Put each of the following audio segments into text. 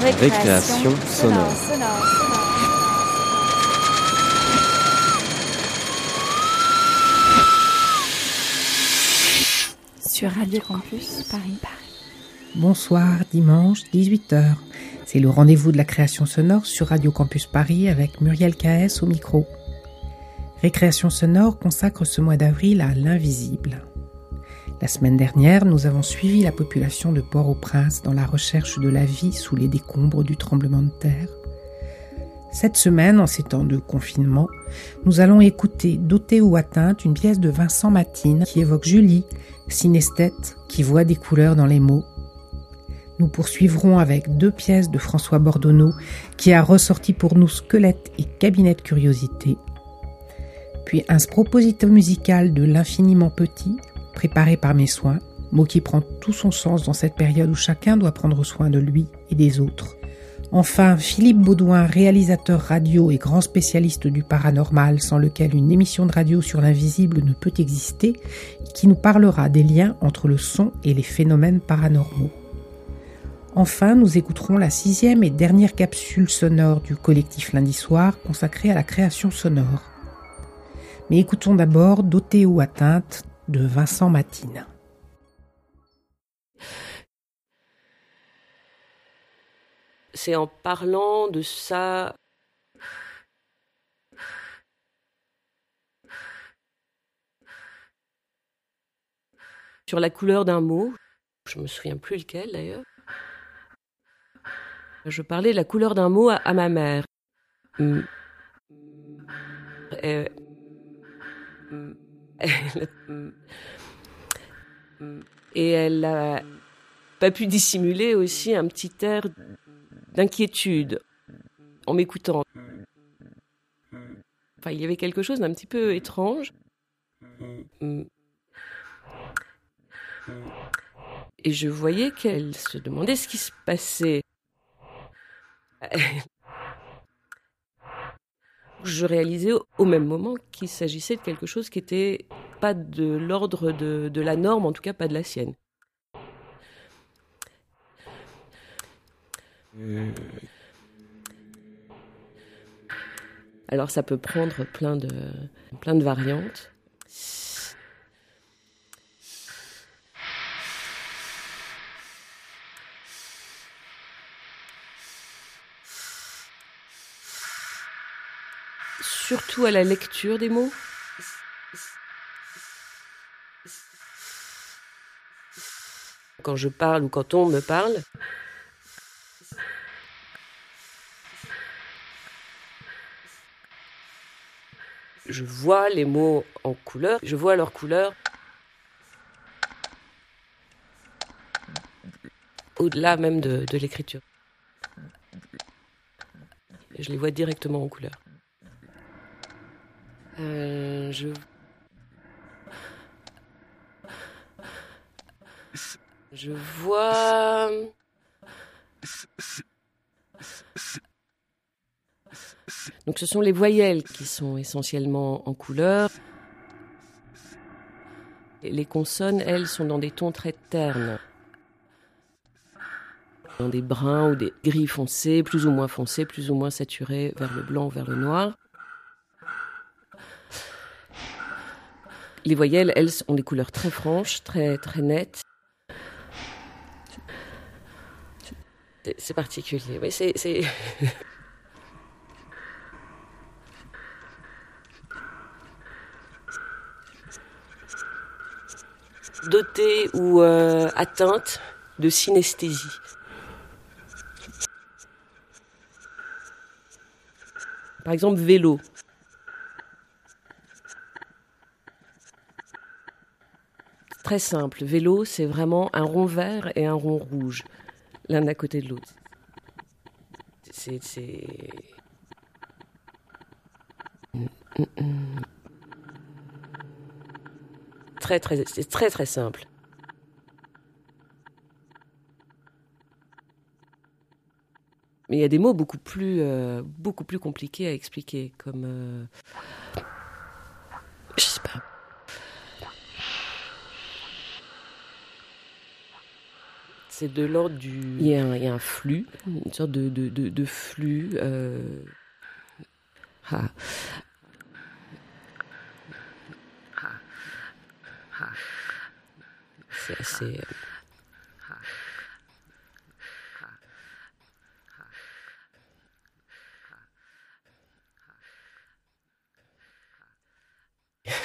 Récréation sonore. Sur Radio Campus Paris. Bonsoir, dimanche 18h. C'est le rendez-vous de la création sonore sur Radio Campus Paris avec Muriel KS au micro. Récréation sonore consacre ce mois d'avril à l'invisible. La semaine dernière, nous avons suivi la population de Port-au-Prince dans la recherche de la vie sous les décombres du tremblement de terre. Cette semaine, en ces temps de confinement, nous allons écouter Doté ou atteinte, une pièce de Vincent Matine qui évoque Julie, synesthète, qui voit des couleurs dans les mots. Nous poursuivrons avec deux pièces de François Bordonneau qui a ressorti pour nous Squelette et Cabinet de curiosité. Puis un proposito musical de L'infiniment petit préparé par mes soins, mot qui prend tout son sens dans cette période où chacun doit prendre soin de lui et des autres. Enfin, Philippe Baudouin, réalisateur radio et grand spécialiste du paranormal, sans lequel une émission de radio sur l'invisible ne peut exister, qui nous parlera des liens entre le son et les phénomènes paranormaux. Enfin, nous écouterons la sixième et dernière capsule sonore du collectif lundi soir consacrée à la création sonore. Mais écoutons d'abord Doté ou atteinte de Vincent Matine. C'est en parlant de ça sur la couleur d'un mot, je me souviens plus lequel d'ailleurs. Je parlais la couleur d'un mot à, ma mère. Et elle n'a pas pu dissimuler aussi un petit air d'inquiétude en m'écoutant. Enfin, il y avait quelque chose d'un petit peu étrange. Et je voyais qu'elle se demandait ce qui se passait je réalisais au même moment qu'il s'agissait de quelque chose qui n'était pas de l'ordre de, la norme, en tout cas pas de la sienne. Alors ça peut prendre plein de, plein de variantes. Surtout à la lecture des mots. Quand je parle ou quand on me parle, je vois les mots en couleur, je vois leur couleur. Au-delà même de, l'écriture. Je les vois directement en couleur. Euh, je... Je vois... Donc ce sont les voyelles qui sont essentiellement en couleur. les consonnes, elles, sont dans des tons très ternes. Dans des bruns ou des gris foncés, plus ou moins foncés, plus ou moins saturés vers le blanc ou vers le noir. Les voyelles, elles, ont des couleurs très franches, très, très nettes. C'est particulier. Oui, c'est. Dotée ou euh, atteinte de synesthésie. Par exemple, vélo. Très simple. Vélo, c'est vraiment un rond vert et un rond rouge, l'un à côté de l'autre. C'est. Très, très, très simple. Mais il y a des mots beaucoup plus, euh, beaucoup plus compliqués à expliquer, comme. Euh, je sais pas. C'est de l'ordre du. Il y, a un, il y, a un, flux, une sorte de, de, de, de flux. Euh... Ah. C'est assez.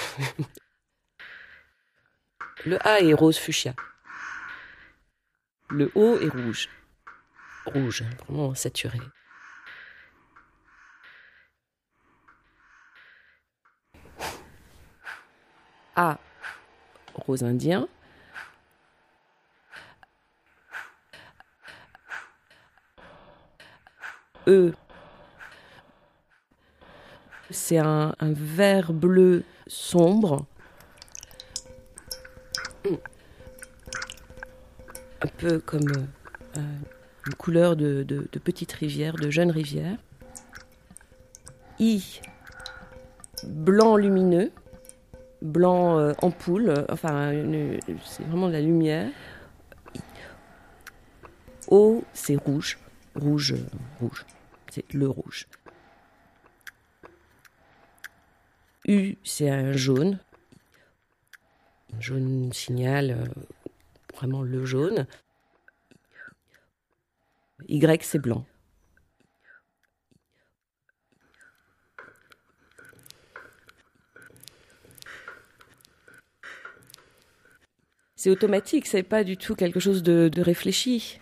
Le A est rose fuchsia. Le O est rouge. Rouge, vraiment saturé. A, rose indien. E, c'est un, vert bleu sombre. Un peu comme euh, une couleur de, petite rivière, de jeune rivière. I, blanc lumineux, blanc euh, ampoule, enfin c'est vraiment de la lumière. O, c'est rouge, rouge, euh, rouge, c'est le rouge. U, c'est un jaune. Jaune signal, euh, vraiment le jaune. Y, c'est blanc. C'est automatique, c'est pas du tout quelque chose de, de réfléchi.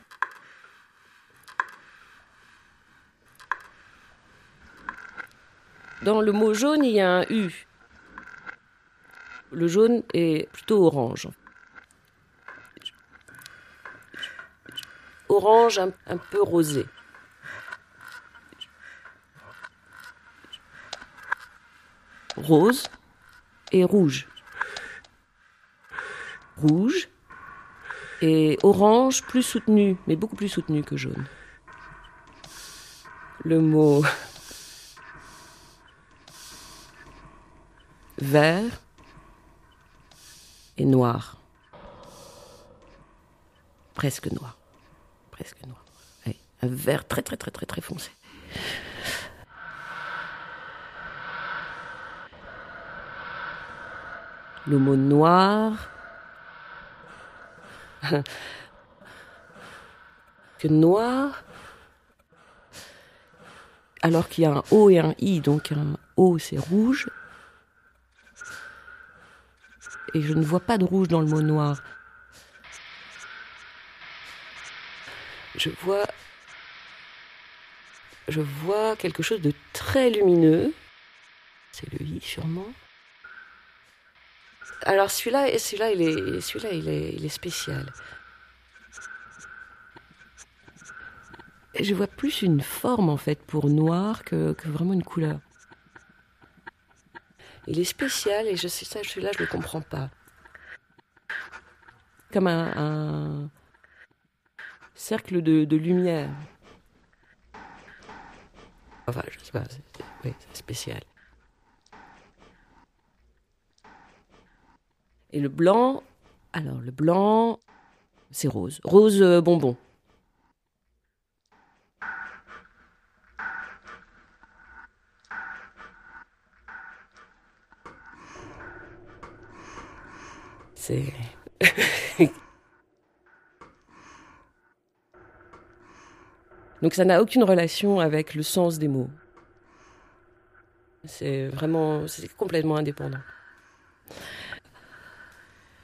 Dans le mot jaune, il y a un U. Le jaune est plutôt orange. Orange un, peu rosé. Rose et rouge. Rouge et orange plus soutenu, mais beaucoup plus soutenu que jaune. Le mot vert et noir. Presque noir. Un vert très très très très très foncé. Le mot noir. que noir. Alors qu'il y a un O et un I, donc un O c'est rouge et je ne vois pas de rouge dans le mot noir. Je vois je vois quelque chose de très lumineux. C'est le i sûrement. Alors celui-là, celui-là, il est, celui-là, il est, il est spécial. Je vois plus une forme en fait pour noir que, vraiment une couleur. Il est spécial et je sais ça, celui-là, je ne le comprends pas. Comme un cercle de, lumière. Enfin, je sais pas, c'est spécial. Et le blanc, alors le blanc, c'est rose. Rose euh, bonbon. C'est. Donc ça n'a aucune relation avec le sens des mots. C'est vraiment, c'est complètement indépendant.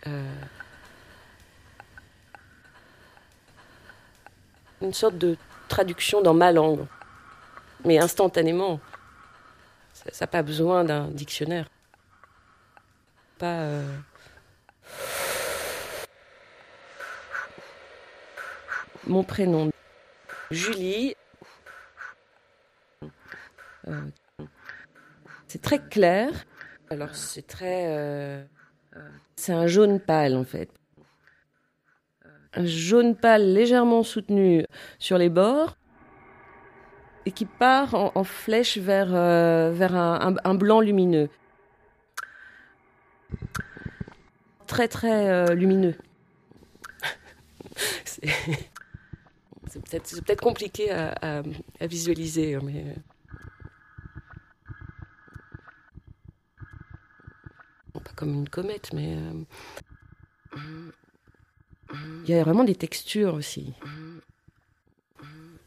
Euh, une sorte de traduction dans ma langue, mais instantanément. Ça n'a pas besoin d'un dictionnaire. Pas. Euh, mon prénom. Julie. Euh, c'est très clair. Alors c'est très... Euh, c'est un jaune pâle en fait. Un jaune pâle légèrement soutenu sur les bords et qui part en, flèche vers, euh, un, un, blanc lumineux. Très très euh, lumineux. c'est peut-être compliqué à, visualiser, mais Bon, pas comme une comète, mais euh, il y a vraiment des textures aussi.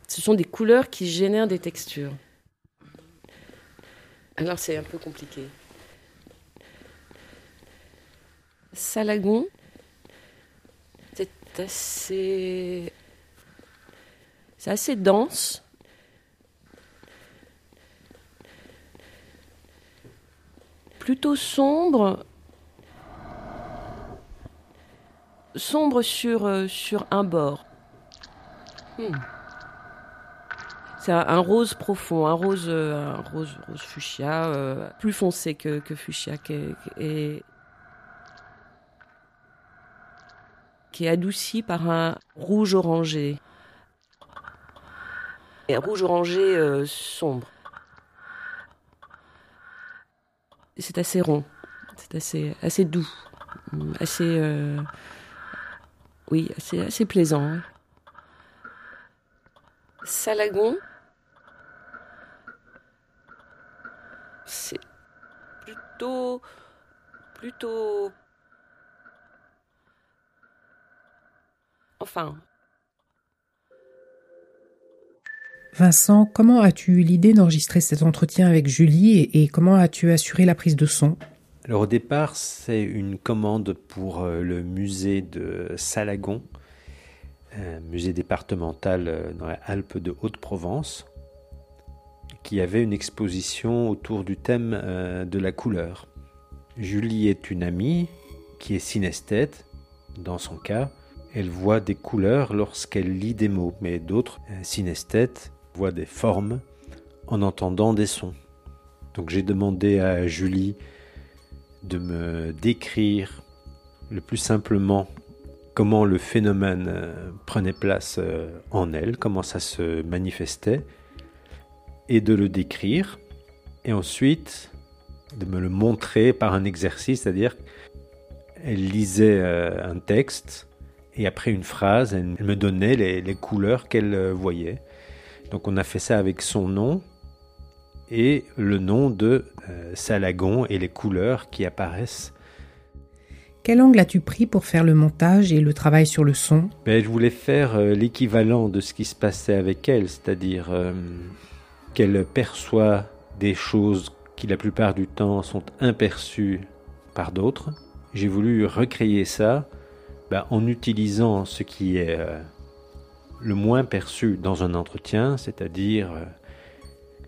Ce sont des couleurs qui génèrent des textures. Alors c'est un peu compliqué. Salagon, c'est assez, c'est assez dense. Plutôt sombre. Sombre sur, euh, sur un bord. Hmm. C'est un, rose profond, un rose, euh, rose, fuchsia, euh, plus foncé que, fuchsia, qui est adouci par un rouge orangé. Rouge orangé euh, sombre. C'est assez rond, c'est assez, assez doux, hum, assez, euh, oui, assez, assez plaisant. hein. Salagon, c'est plutôt, plutôt, enfin, Vincent, comment as-tu eu l'idée d'enregistrer cet entretien avec Julie et, comment as-tu assuré la prise de son? Alors au départ, c'est une commande pour euh, le musée de Salagon, musée départemental euh, dans les Alpes de Haute-Provence, qui avait une exposition autour du thème euh, de la couleur. Julie est une amie qui est synesthète. Dans son cas, elle voit des couleurs lorsqu'elle lit des mots, mais d'autres synesthètes voient des formes en entendant des sons. Donc j'ai demandé à Julie de me décrire le plus simplement comment le phénomène euh, prenait place euh, en elle, comment ça se manifestait, et de le décrire, et ensuite de me le montrer par un exercice, c'est-à-dire elle lisait euh, un texte, et après une phrase, elle me donnait les, les couleurs qu'elle voyait. Donc on a fait ça avec son nom, et le nom de euh, Salagon et les couleurs qui apparaissent. Quel angle as-tu pris pour faire le montage et le travail sur le son? Ben, je voulais faire euh, l'équivalent de ce qui se passait avec elle, c'est-à-dire euh, qu'elle perçoit des choses qui la plupart du temps sont imperçues par d'autres. J'ai voulu recréer ça ben, en utilisant ce qui est le moins perçu dans un entretien, c'est-à-dire euh,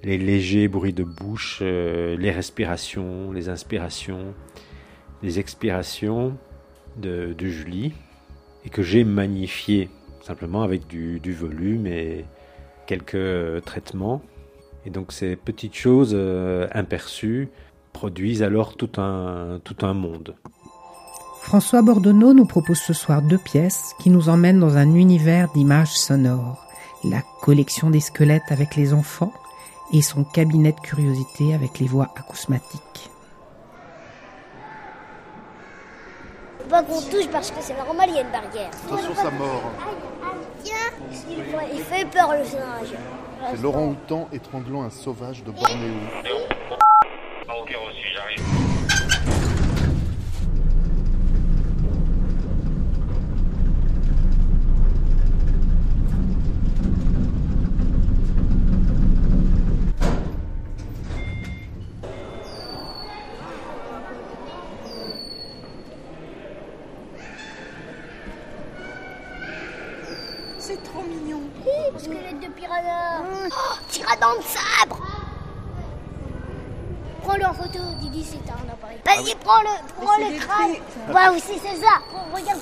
les légers bruits de bouche, euh, les respirations, les inspirations, les expirations de, Julie, et que j'ai magnifié simplement avec du, volume et quelques euh, traitements. Et donc ces petites choses imperçues produisent alors tout un monde. François Bordonneau nous propose ce soir deux pièces qui nous emmènent dans un univers d'images sonores. La collection des squelettes avec les enfants et son cabinet de curiosité avec les voix acousmatiques. Faut pas qu'on touche parce que c'est normal, il y a une barrière. Attention, ça mord. Tiens, il fait- il fait peur le singe. C'est Laurent Houtan étranglant un sauvage de Bornéo. Ok, reçu, j'arrive. C'est trop mignon. Squelette de piranha. Oh, tyrannon de sabre. Prends-le en photo, Didi, c'est un Vas-y, prends-le, prends le crâne. Bah aussi, c'est ça. Prends, regarde.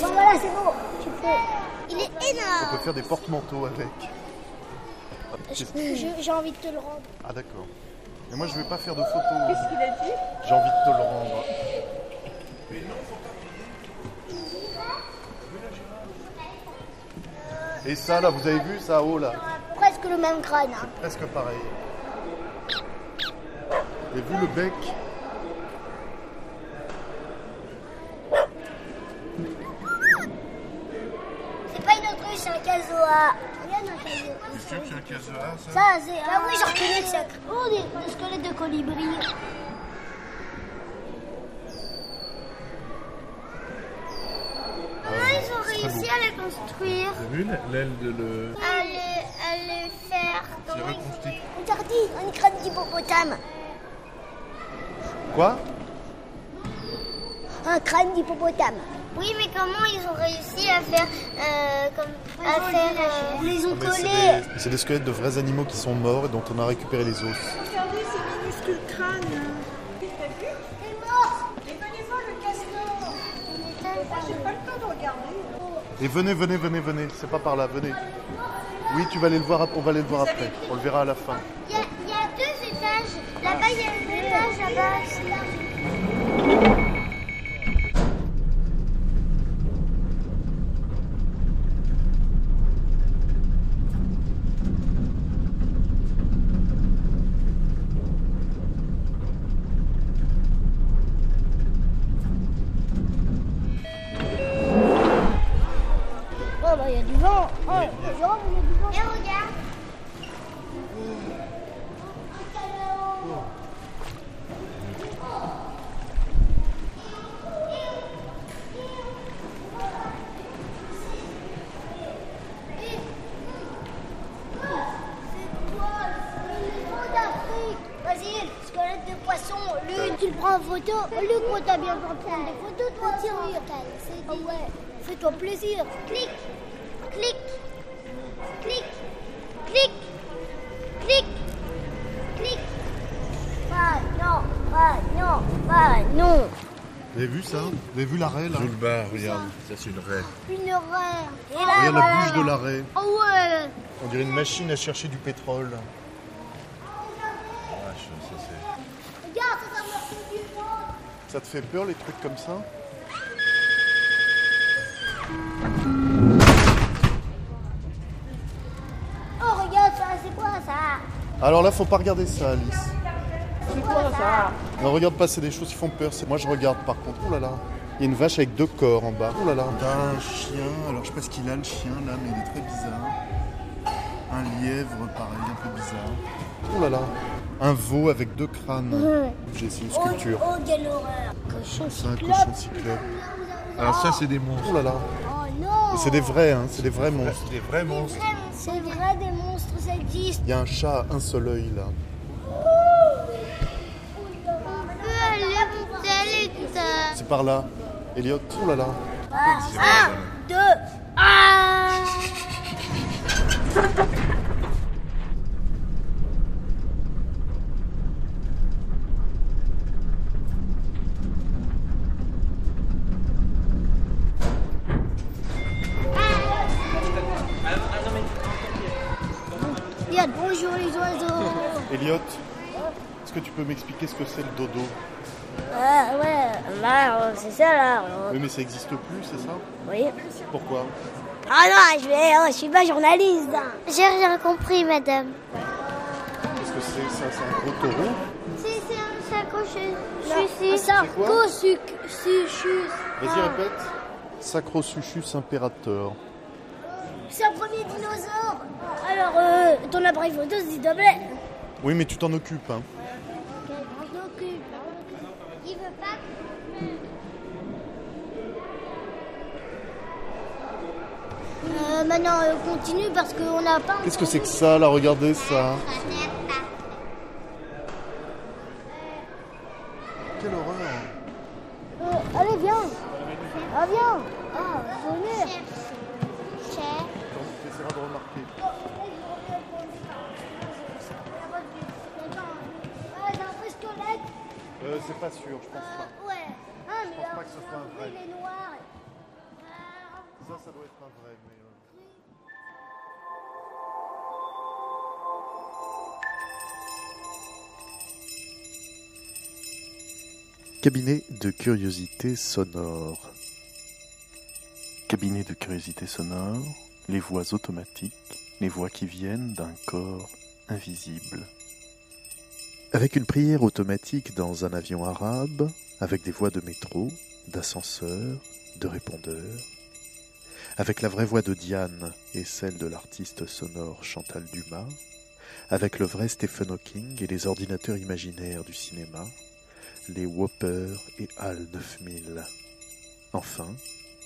Bon, voilà, c'est bon. Tu peux. Il est On énorme. peut faire des porte-manteaux avec. J'ai envie de te le rendre. Ah d'accord. Mais moi je vais pas faire de photos. Qu'est-ce qu'il a dit? J'ai envie de te le rendre. Et ça là, vous avez vu ça haut là Presque le même crâne. hein. Presque pareil. Et vu le bec c'est un casoa. Regarde un casoa. C'est sûr que c'est un casoar, ça Ça, c'est. Ah oui, j'en reconnais ça. Oh, des, des squelettes de colibri. Comment ils ont réussi à les construire T'as vu l'aile de le... À les, à les faire. C'est reconstruit. fait Regardez, un crâne d'hippopotame. Quoi Un crâne d'hippopotame. Oui, mais comment ils ont réussi à faire. Euh, comme, à faire. euh, ils les ont c'est collés. des- C'est des squelettes de vrais animaux qui sont morts et dont on a récupéré les os. Regardez ces minuscules crânes. T'as vu C'est mort. Et venez voir le castor. Ah, J'ai pas le temps de regarder. Et venez, venez, venez, venez. C'est pas par là, venez. Oui, tu vas aller le voir, on va aller le voir après. On le verra à la fin. Il y, a, il y a deux étages. Là-bas, il y a un étage, là-bas. c'est là. Oh, bah, il y a du vent. Oh, Jérôme, il y a du vent. Et regarde. Vas-y, squelette de poisson, Luc, tu le prends en photo. Luc, moi t'as bien pour prendre des photos, toi. Ah ouais, fais-toi plaisir. Clic, clic, clic, clic, clic, clic. Pas, non, pas, non, pas, non. Vous avez vu ça? Vous avez vu l'arrêt là? Le bar, regarde. Ça, c'est une raie. Une horreur. Et là, Regarde la bouche de l'arrêt. Oh ouais. On dirait une machine à chercher du pétrole. Vache, ça, c'est- Regarde, ça, ça me fait du vent. Ça te fait peur les trucs comme ça Oh, regarde ça, c'est quoi ça Alors là, faut pas regarder ça, Alice. C'est quoi ça Ne regarde pas, c'est des choses qui font peur. C'est- Moi, je regarde par contre. Oh là là. Il y a une vache avec deux corps en bas. Oh là là. Un chien. Alors, je sais pas ce qu'il a, le chien, là, mais il est très bizarre. Un lièvre, pareil, un peu bizarre. Oh là là. Un veau avec deux crânes. J'ai essayé une Oh, sculpture. oh, quelle horreur. Cochon C'est un cyclope. cochon cyclope. Alors ça, c'est des monstres. Oh là là. Oh non. C'est des vrais, hein. C'est des vrais monstres. Des vrais monstres. C'est vrai, des monstres, ça existe. Il y a un chat à un seul œil, là. C'est par là. Elliot. Oh là là. Un, deux, ah bonjour les oiseaux. Elliot, est-ce que tu peux m'expliquer ce que c'est le dodo Ah ouais, là, euh, c'est ça là. Oui, mais ça existe plus, c'est ça Oui. Pourquoi Ah non, je, vais, oh, je suis pas journaliste. hein. J'ai rien compris, madame. Qu'est-ce que c'est ça C'est un gros taureau Si, c'est un quoi. Vas-y, répète. Sacrosuchus imperator. C'est un premier dinosaure. Alors, euh, ton appareil photo, s'il te plaît. Oui, mais tu t'en occupes, hein. On s'occupe. Il veut pas. Euh, maintenant, euh, continue parce qu'on n'a pas. Qu'est-ce que c'est que ça, là? Regardez ça. Quelle horreur Euh, allez, viens. Ah, viens. Ah, venez. Tu essaieras de remarquer. Ah, c'est un vrai squelette. Euh, c'est pas sûr, je pense pas. Euh, ouais. Ah, mais pense alors, pas que ce soit un vrai. Il est noir. Ça, ça doit être un vrai, mais... euh, Cabinet de curiosité sonore. Cabinet de curiosité sonore, les voix automatiques, les voix qui viennent d'un corps invisible. Avec une prière automatique dans un avion arabe, avec des voix de métro, d'ascenseur, de répondeur, avec la vraie voix de Diane et celle de l'artiste sonore Chantal Dumas, avec le vrai Stephen Hawking et les ordinateurs imaginaires du cinéma, les Whopper et HAL 9000. Enfin,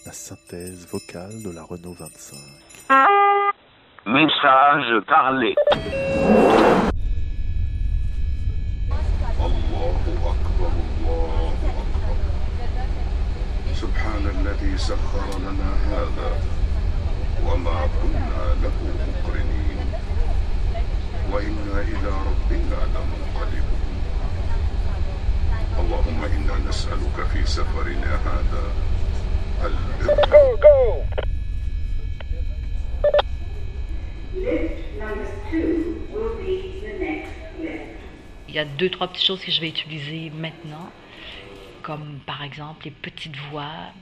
la synthèse vocale de la Renault 25. Message parlé. الذي سخر لنا هذا وما كنا له مقرنين وإنا إلى ربنا لمنقلبون اللهم إنا نسألك في سفرنا هذا البر Il y a deux, trois petites choses que je vais utiliser maintenant, comme par exemple les petites voix,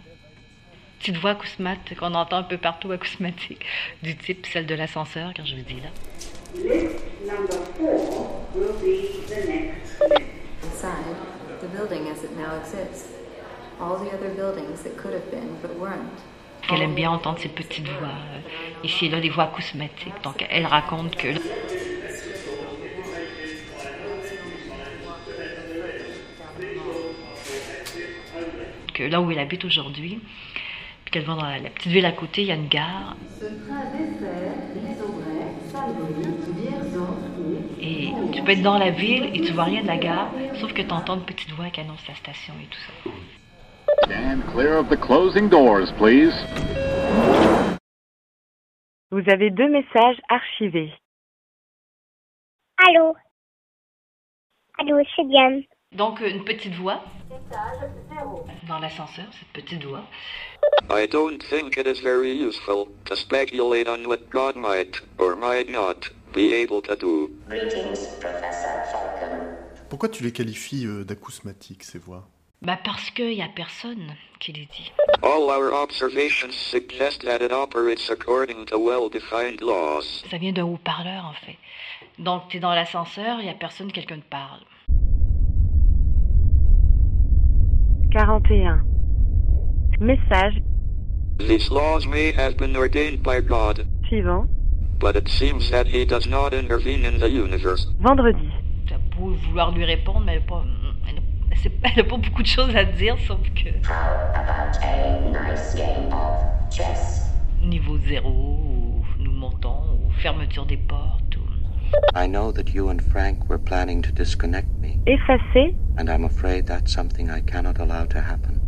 petites voix acousmatiques qu'on entend un peu partout acousmatiques, du type celle de l'ascenseur, quand je vous dis là. Inside, the building as it now exists. All the other buildings that could have been but weren't. Qu'elle aime bien entendre ces petites voix, euh, ici et là, des voix acousmatiques. Donc elle raconte que que là où elle habite aujourd'hui, va dans la, la petite ville à côté, il y a une gare. Et tu peux être dans la ville et tu vois rien de la gare, sauf que tu entends une petite voix qui annonce la station et tout ça. Stand clear of the closing doors, please. Vous avez deux messages archivés. Allô? Allô, c'est Diane. Donc, euh, une petite voix dans l'ascenseur, cette petite voix. I don't think it is very useful to speculate on what God might or might not be able to do. Pourquoi tu les qualifies euh, d'acousmatiques, ces voix? Bah parce qu'il n'y a personne qui les dit. All our observations suggest that it operates according to well-defined laws. Ça vient d'un haut-parleur en fait. Donc, tu es dans l'ascenseur, il n'y a personne, quelqu'un te parle. 41. Message These laws may have been ordained by God, suivant. but it seems that He does not intervene in the universe. Vendredi. Tu as beau vouloir lui répondre, mais elle n'a pas, elle a- c'est- elle a pas beaucoup de choses à te dire, sauf que. Niveau zéro, ou nous montons, ou fermeture des portes. I know that you and Frank were planning to disconnect me, Effacé. and I'm afraid that's something I cannot allow to happen.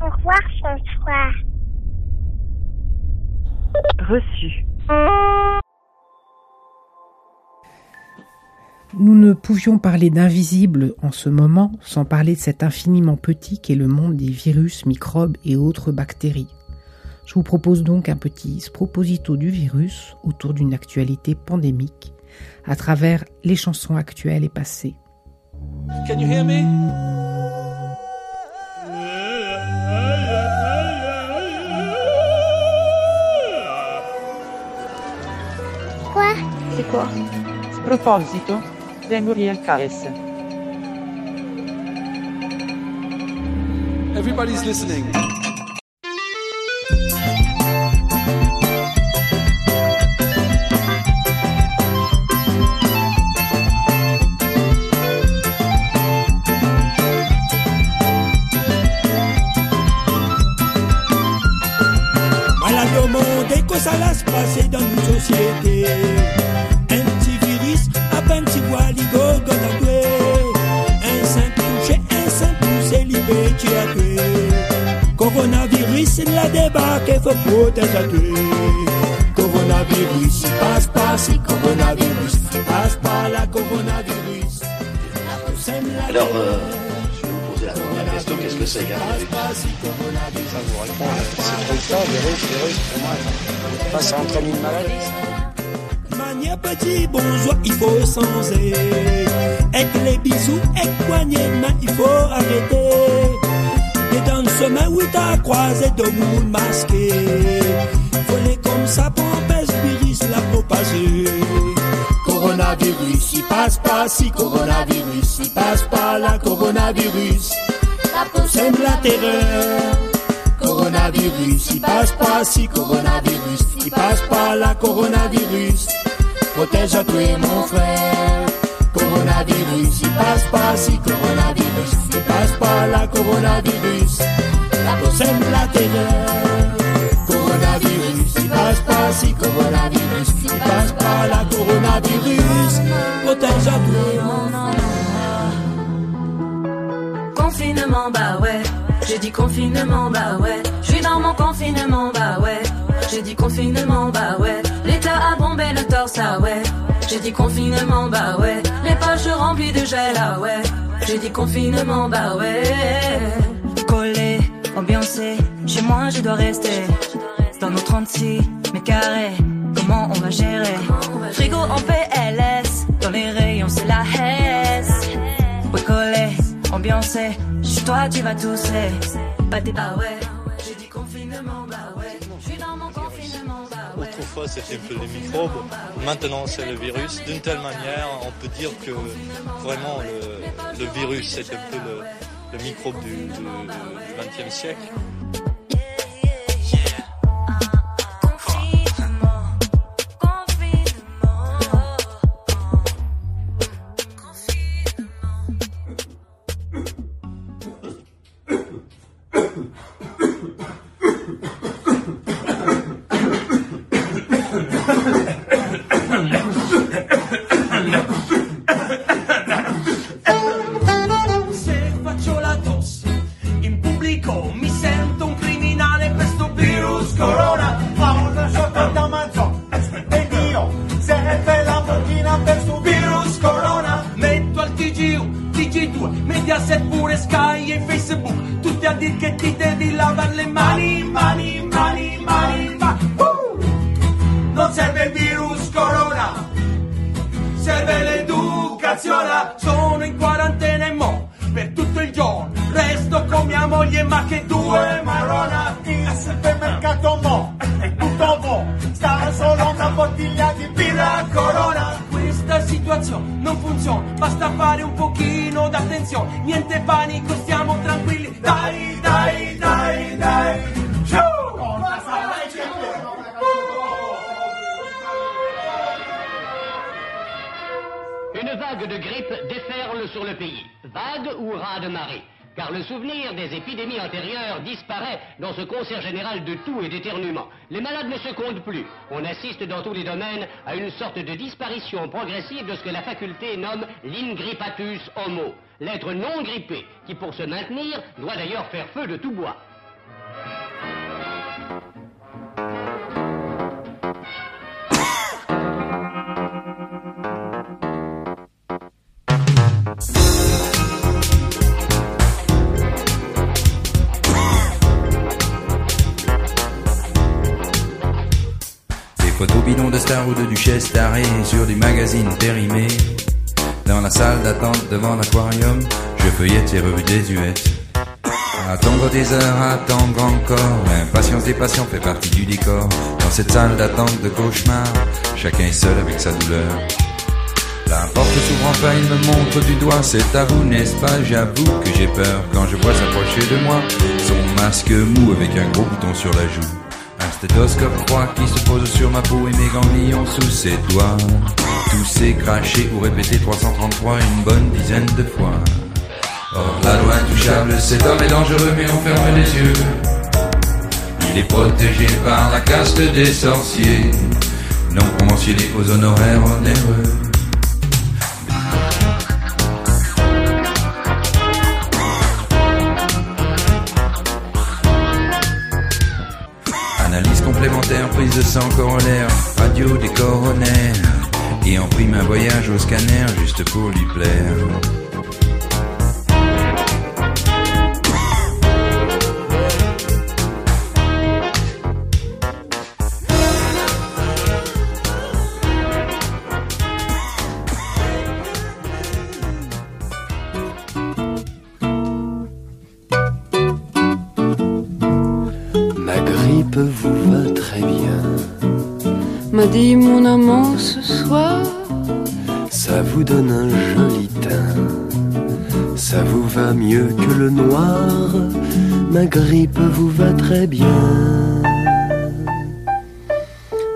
Au revoir, François. Reçu. Nous ne pouvions parler d'invisible en ce moment sans parler de cet infiniment petit qu'est le monde des virus, microbes et autres bactéries. Je vous propose donc un petit sproposito du virus autour d'une actualité pandémique à travers les chansons actuelles et passées. Can you hear me? Quoi? C'est quoi? Proposito de Muriel KS. Everybody's listening. Voilà demander que ça va se passer dans une société. Faut protéger à tuer. Coronavirus, passe pas, c'est coronavirus. Passe pas la coronavirus. Alors, euh, je vais vous poser la première question, qu'est-ce que c'est qu'un virus Ça vous répond, c'est trop ça, virus, virus, pour moi, ça, ça entraîne une maladie. Mania petit bonjour, il faut changer. Avec les bisous, avec poignées de main, il faut arrêter. Demain, oui, t'as croisé de monde masqué. Voler comme ça pour virus la propager. Coronavirus, il passe pas si coronavirus, il passe pas la coronavirus. La sème la terreur. Coronavirus, il passe pas si coronavirus, il passe pas la coronavirus. Protège à toi mon frère. Coronavirus, il passe pas si coronavirus la coronavirus. La peau sème la terreur. Coronavirus, il passe pas si coronavirus, il passe pas la coronavirus. Protège à Confinement, bah ouais. J'ai dit confinement, bah ouais. Je suis dans mon confinement, bah ouais. J'ai dit confinement, bah ouais. L'État a bombé le torse, ah ouais. J'ai dit confinement, bah ouais. Les poches remplies de gel, ah ouais. J'ai dit confinement, bah ouais. Collé, ambiancé, chez moi je dois rester. Dans nos 36 mètres carrés, comment on va gérer? Frigo en PLS, dans les rayons c'est la hesse. Ouais, collé, ambiancé, chez toi tu vas tousser. Pas des bah ouais. C'était un peu les microbes. Maintenant, c'est le virus. D'une telle manière, on peut dire que vraiment le, virus, c'est un peu le, microbe du, 20e siècle. Supermercato mo è tutto mo. Sta solo una bottiglia di birra corona. Questa situazione non funziona, basta fare un pochino d'attenzione. Niente panico, le souvenir des épidémies antérieures disparaît dans ce concert général de tout et d'éternuement. Les malades ne se comptent plus. On assiste dans tous les domaines à une sorte de disparition progressive de ce que la faculté nomme l'ingrippatus homo, l'être non grippé, qui pour se maintenir doit d'ailleurs faire feu de tout bois. De stars ou de duchesses tarées sur des magazines périmés. Dans la salle d'attente devant l'aquarium, je feuillette ces revues désuètes. Attendre des heures, attendre encore. L'impatience des patients fait partie du décor. Dans cette salle d'attente de cauchemar, chacun est seul avec sa douleur. La porte s'ouvre enfin, il me montre du doigt, c'est à vous, n'est-ce pas? J'avoue que j'ai peur quand je vois s'approcher de moi son masque mou avec un gros bouton sur la joue. Stéthoscope froid qui se pose sur ma peau et mes ganglions sous ses doigts. Tout s'est craché ou répété 333 une bonne dizaine de fois. Or la loi intouchable, cet homme est dangereux mais on ferme les yeux. Il est protégé par la caste des sorciers, non conventionnés aux honoraires onéreux. De sang corollaire, radio des coronaires. Et en prime un voyage au scanner juste pour lui plaire. Ma grippe vous va très bien.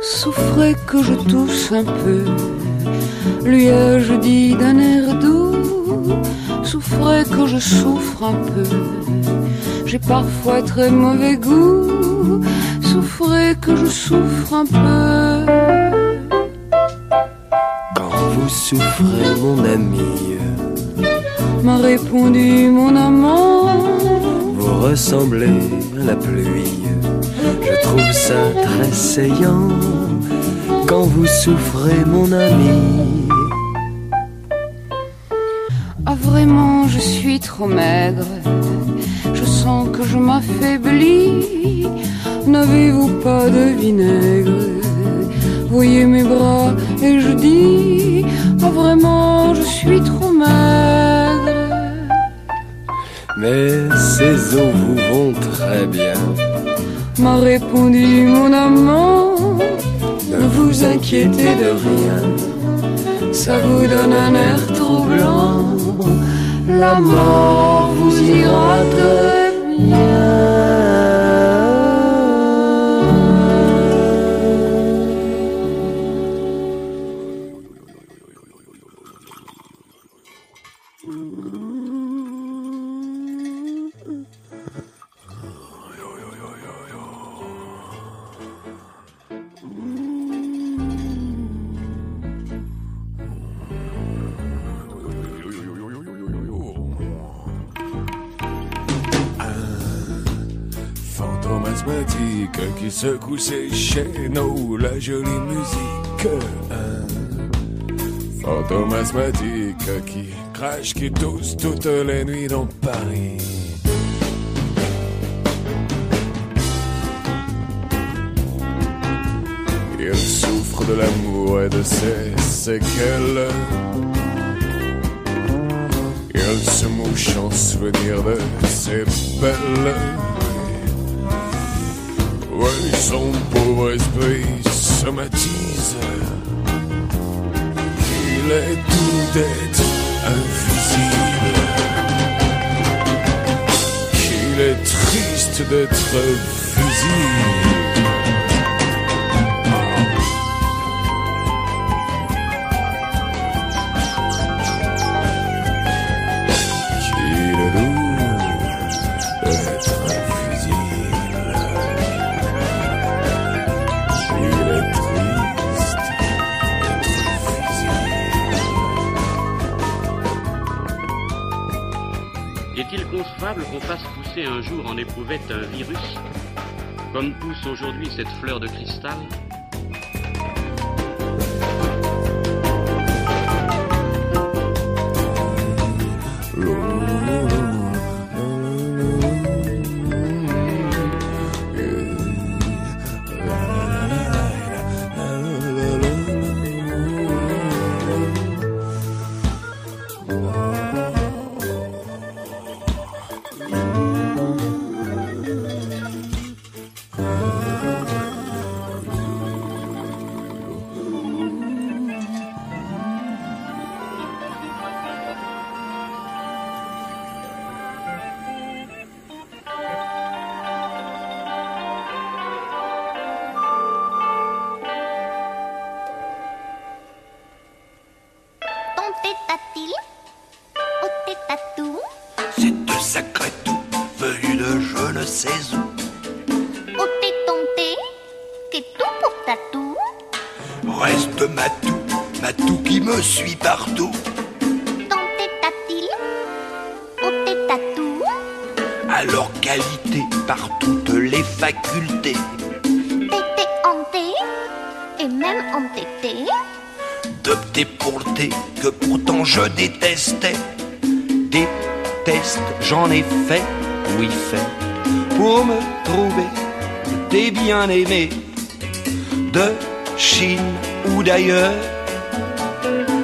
Souffrez que je tousse un peu, lui ai-je dit d'un air doux. Souffrez que je souffre un peu, j'ai parfois très mauvais goût. Souffrez que je souffre un peu. Quand vous souffrez, mon ami, M'a répondu mon amant. vous ressemblez à la pluie. Je trouve ça très saillant. Quand vous souffrez, mon ami, Ah vraiment, je suis trop maigre. Je sens que je m'affaiblis. N'avez-vous pas de vinaigre? Voyez mes bras et je dis Ah vraiment, mais ces eaux vous vont très bien. M'a répondu mon amant. Ne vous inquiétez de rien, Ça vous donne un air troublant. La mort vous ira très Fantomasmatique ses chaînes, oh la jolie musique. Un Fantomasmatique qui crache, qui tousse toutes les nuits dans Paris. Il souffre de l'amour et de ses séquelles. Il se mouche en souvenir de ses belles. Oui, son pauvre esprit somatise. Il est tout d'être invisible. Qu'il est triste d'être visible. Qu'on fasse pousser un jour en éprouvette un virus Comme pousse aujourd'hui cette fleur de cristal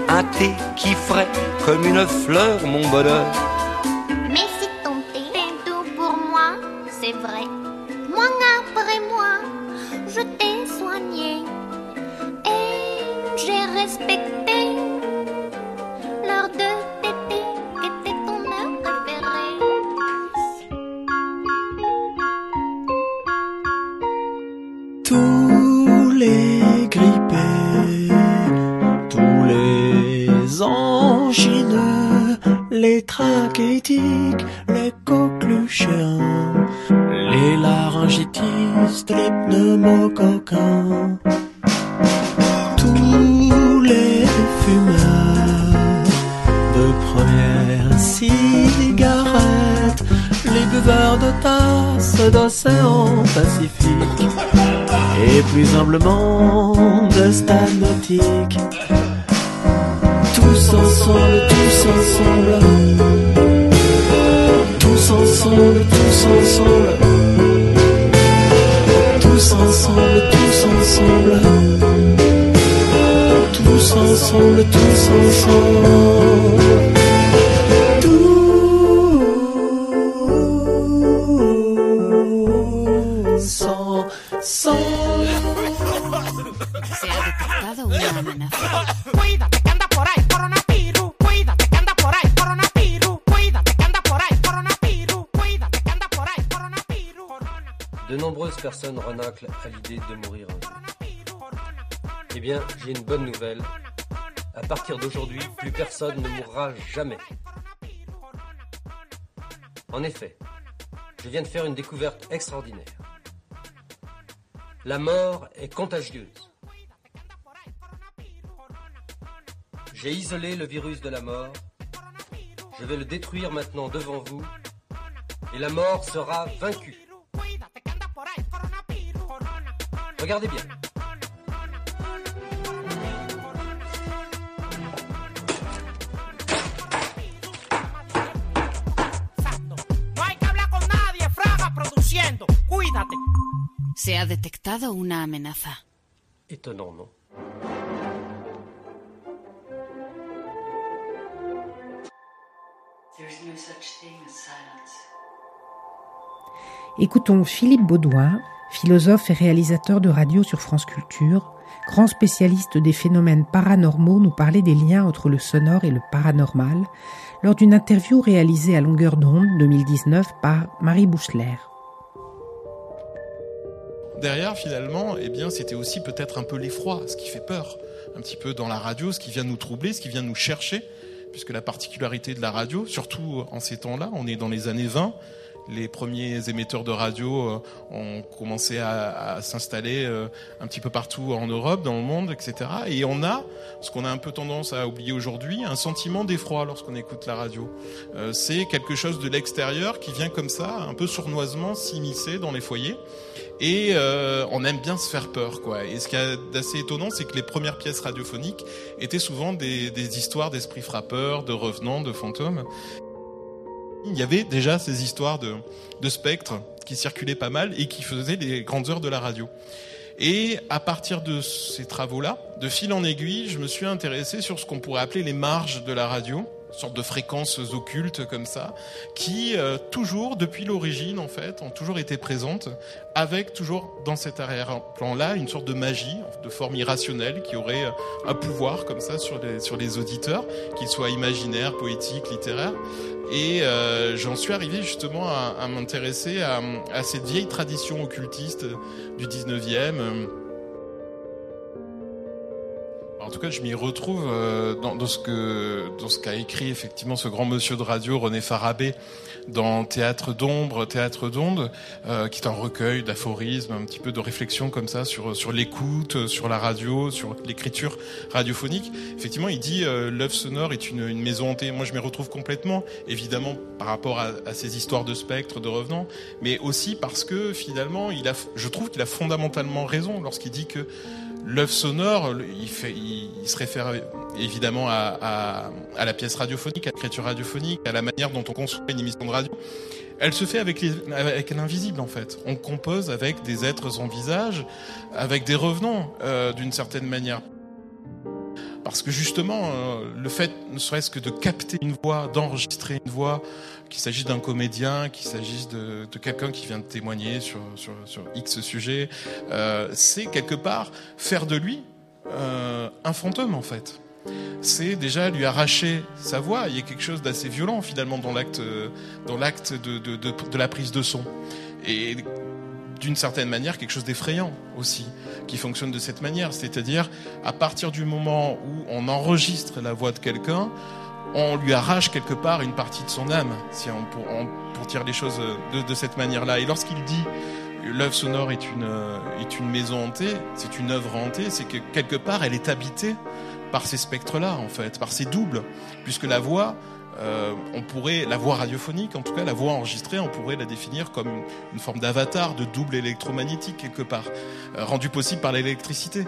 Un thé qui ferait comme une fleur mon bonheur. À l'idée de mourir. Eh bien, j'ai une bonne nouvelle. À partir d'aujourd'hui, plus personne ne mourra jamais. En effet, je viens de faire une découverte extraordinaire. La mort est contagieuse. J'ai isolé le virus de la mort. Je vais le détruire maintenant devant vous. Et la mort sera vaincue. Produciendo. Cuídate. Se ha detectado una amenaza. Étonnant, non? Écoutons Philippe Baudouin, philosophe et réalisateur de radio sur France Culture, grand spécialiste des phénomènes paranormaux, nous parler des liens entre le sonore et le paranormal lors d'une interview réalisée à longueur d'onde 2019 par Marie Bouchler. derrière, finalement, eh bien, c'était aussi peut-être un peu l'effroi, ce qui fait peur, un petit peu dans la radio, ce qui vient nous troubler, ce qui vient nous chercher, puisque la particularité de la radio, surtout en ces temps-là, on est dans les années 20, les premiers émetteurs de radio euh, ont commencé à, s'installer euh, un petit peu partout en Europe, dans le monde, etc. Et on a, ce qu'on a un peu tendance à oublier aujourd'hui, un sentiment d'effroi lorsqu'on écoute la radio. Euh, c'est quelque chose de l'extérieur qui vient comme ça, un peu sournoisement s'immiscer dans les foyers. Et on aime bien se faire peur, quoi. Et ce qui est d'assez étonnant, c'est que les premières pièces radiophoniques étaient souvent des histoires d'esprits frappeurs, de revenants, de fantômes. Il y avait déjà ces histoires de, spectres qui circulaient pas mal et qui faisaient les grandes heures de la radio. Et à partir de ces travaux-là, de fil en aiguille, je me suis intéressé sur ce qu'on pourrait appeler les marges de la radio, sorte de fréquences occultes comme ça, qui euh, toujours, depuis l'origine en fait, ont toujours été présentes, avec toujours dans cet arrière-plan-là une sorte de magie, de forme irrationnelle qui aurait euh, un pouvoir comme ça sur les, sur les auditeurs, qu'ils soient imaginaires, poétiques, littéraires. Et euh, j'en suis arrivé justement à, à m'intéresser à, à, cette vieille tradition occultiste du 19e. En tout cas, je m'y retrouve euh, dans, ce que dans ce qu'a écrit effectivement ce grand monsieur de radio René Farabé dans Théâtre d'ombre, Théâtre d'onde, euh, qui est un recueil d'aphorismes, un petit peu de réflexion comme ça sur sur l'écoute, sur la radio, sur l'écriture radiophonique. Effectivement, il dit euh, l'œuvre sonore est une, maison hantée. Moi, je m'y retrouve complètement, évidemment par rapport à, ces histoires de spectres, de revenants, mais aussi parce que finalement, il a, je trouve qu'il a fondamentalement raison lorsqu'il dit que L'œuvre sonore, il, fait, il, se réfère évidemment à, à, à, la pièce radiophonique, à l'écriture radiophonique, à la manière dont on construit une émission de radio. Elle se fait avec, les, avec l'invisible en fait. On compose avec des êtres sans visage, avec des revenants euh, d'une certaine manière. Parce que justement, euh, le fait, ne serait-ce que de capter une voix, d'enregistrer une voix, qu'il s'agisse d'un comédien, qu'il s'agisse de, quelqu'un qui vient de témoigner sur, sur, sur X sujet, euh, c'est quelque part faire de lui euh, un fantôme en fait. c'est déjà lui arracher sa voix. Il y a quelque chose d'assez violent finalement dans l'acte, dans l'acte de, de, de la prise de son. Et d'une certaine manière quelque chose d'effrayant aussi, qui fonctionne de cette manière. C'est-à-dire, à partir du moment où on enregistre la voix de quelqu'un, on lui arrache quelque part une partie de son âme, si on, pour, on, pour dire les choses de, de cette manière-là. Et lorsqu'il dit l'œuvre sonore est une, est une maison hantée, c'est une œuvre hantée, c'est que quelque part elle est habitée par ces spectres-là, en fait, par ces doubles, puisque la voix, euh, on pourrait, la voix radiophonique, en tout cas la voix enregistrée, on pourrait la définir comme une, forme d'avatar, de double électromagnétique quelque part, euh, rendu possible par l'électricité.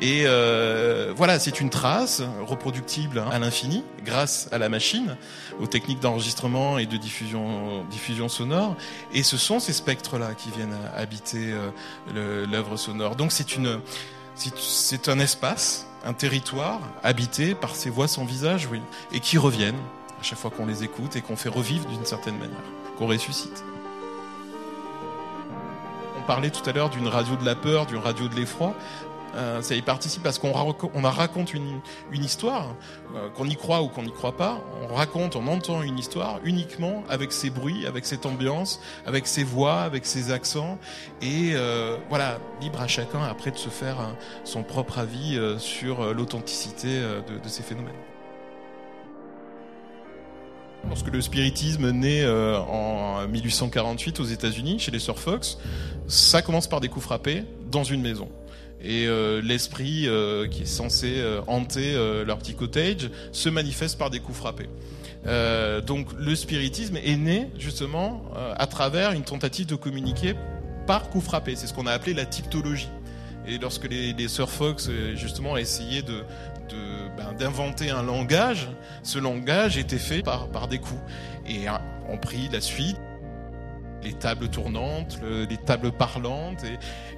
Et euh, voilà, c'est une trace reproductible hein, à l'infini, grâce à la machine, aux techniques d'enregistrement et de diffusion, diffusion sonore. Et ce sont ces spectres-là qui viennent habiter l'œuvre sonore. Donc c'est une, c'est un espace un territoire habité par ces voix sans visage, oui, et qui reviennent à chaque fois qu'on les écoute et qu'on fait revivre d'une certaine manière, qu'on ressuscite. On parlait tout à l'heure d'une radio de la peur, d'une radio de l'effroi. Euh, ça y participe parce qu'on on raconte une, une histoire, euh, qu'on y croit ou qu'on n'y croit pas. On raconte, on entend une histoire uniquement avec ses bruits, avec cette ambiance, avec ses voix, avec ses accents. Et euh, voilà, libre à chacun après de se faire un, son propre avis euh, sur l'authenticité de, de ces phénomènes. Lorsque le spiritisme naît euh, en 1848 aux États-Unis, chez les Sir Fox, ça commence par des coups frappés dans une maison. Et euh, l'esprit euh, qui est censé euh, hanter euh, leur petit cottage se manifeste par des coups frappés. Euh, donc le spiritisme est né justement à travers une tentative de communiquer par coups frappés. C'est ce qu'on a appelé la typtologie. Et lorsque les, les Sir Fox justement essayaient de, d'inventer ben, un langage, ce langage était fait par, des coups. Et on prit la suite, les tables tournantes, le, les tables parlantes,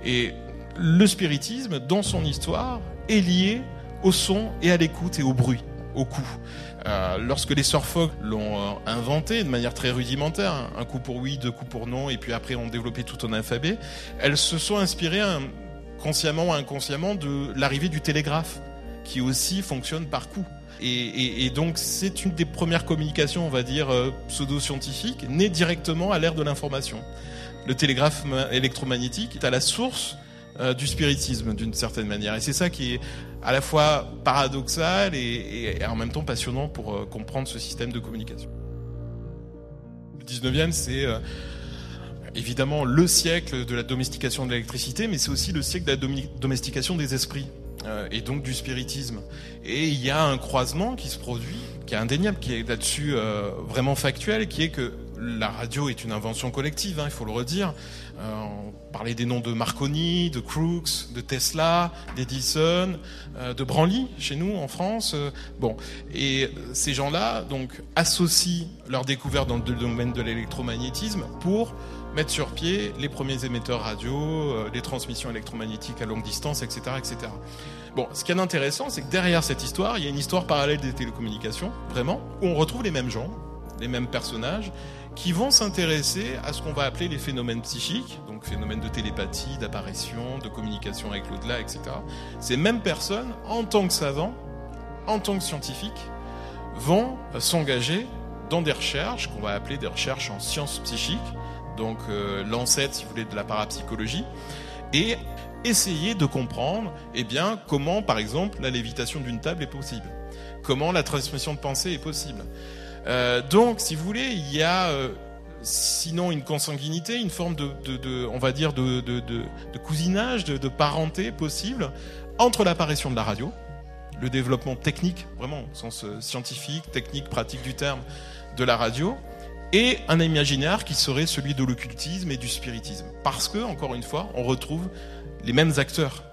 et, le spiritisme, dans son histoire, est lié au son et à l'écoute et au bruit, au coup. Euh, lorsque les Fox l'ont euh, inventé de manière très rudimentaire, hein, un coup pour oui, deux coups pour non, et puis après ont développé tout un alphabet, elles se sont inspirées hein, consciemment ou inconsciemment de l'arrivée du télégraphe, qui aussi fonctionne par coup. Et, donc c'est une des premières communications, on va dire, euh, pseudo-scientifiques, nées directement à l'ère de l'information. Le télégraphe électromagnétique est à la source euh, du spiritisme d'une certaine manière. Et c'est ça qui est à la fois paradoxal et, en même temps passionnant pour euh, comprendre ce système de communication. Le 19e, c'est évidemment le siècle de la domestication de l'électricité, mais c'est aussi le siècle de la domestication des esprits et donc du spiritisme. Et il y a un croisement qui se produit, qui est indéniable, qui est là-dessus euh, vraiment factuel, qui est que la radio est une invention collective, hein, il faut le redire. Euh, on parlait des noms de Marconi, de Crookes, de Tesla, d'Edison, euh, de Branly chez nous en France. Euh, bon, et ces gens-là donc associent leur découverte dans le domaine de l'électromagnétisme pour mettre sur pied les premiers émetteurs radio, euh, les transmissions électromagnétiques à longue distance, etc., etc. Bon, ce qui est intéressant, c'est que derrière cette histoire, il y a une histoire parallèle des télécommunications, vraiment, où on retrouve les mêmes gens, les mêmes personnages, qui vont s'intéresser à ce qu'on va appeler les phénomènes psychiques, donc phénomènes de télépathie, d'apparition, de communication avec l'au-delà, etc. Ces mêmes personnes, en tant que savants, en tant que scientifiques, vont s'engager dans des recherches qu'on va appeler des recherches en sciences psychiques, donc euh, l'ancêtre, si vous voulez, de la parapsychologie, et essayer de comprendre, eh bien, comment, par exemple, la lévitation d'une table est possible, comment la transmission de pensée est possible. Euh, donc, si vous voulez, il y a euh, sinon une consanguinité, une forme de, on va dire, de, de, cousinage, de parenté possible entre l'apparition de la radio, le développement technique, vraiment au sens scientifique, technique, pratique du terme, de la radio, et un imaginaire qui serait celui de l'occultisme et du spiritisme. Parce que, encore une fois, on retrouve les mêmes acteurs.